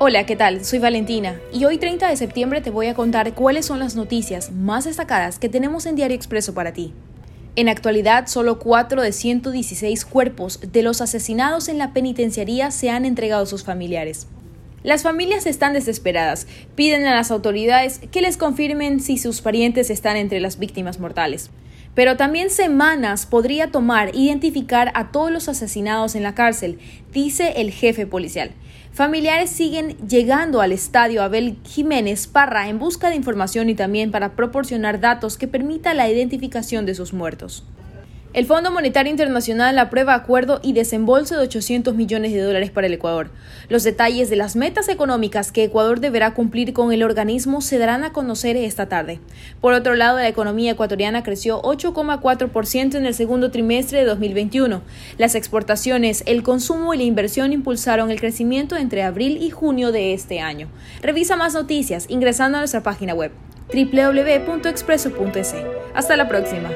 Hola, ¿qué tal? Soy Valentina y hoy 30 de septiembre te voy a contar cuáles son las noticias más destacadas que tenemos en Diario Expreso para ti. En actualidad, solo 4 de 116 cuerpos de los asesinados en la penitenciaría se han entregado a sus familiares. Las familias están desesperadas, piden a las autoridades que les confirmen si sus parientes están entre las víctimas mortales. Pero también semanas podría tomar identificar a todos los asesinados en la cárcel, dice el jefe policial. Familiares siguen llegando al estadio Abel Jiménez Parra en busca de información y también para proporcionar datos que permita la identificación de sus muertos. El Fondo Monetario Internacional aprueba acuerdo y desembolso de 800 millones de dólares para el Ecuador. Los detalles de las metas económicas que Ecuador deberá cumplir con el organismo se darán a conocer esta tarde. Por otro lado, la economía ecuatoriana creció 8,4% en el segundo trimestre de 2021. Las exportaciones, el consumo y la inversión impulsaron el crecimiento entre abril y junio de este año. Revisa más noticias ingresando a nuestra página web www.expreso.es. Hasta la próxima.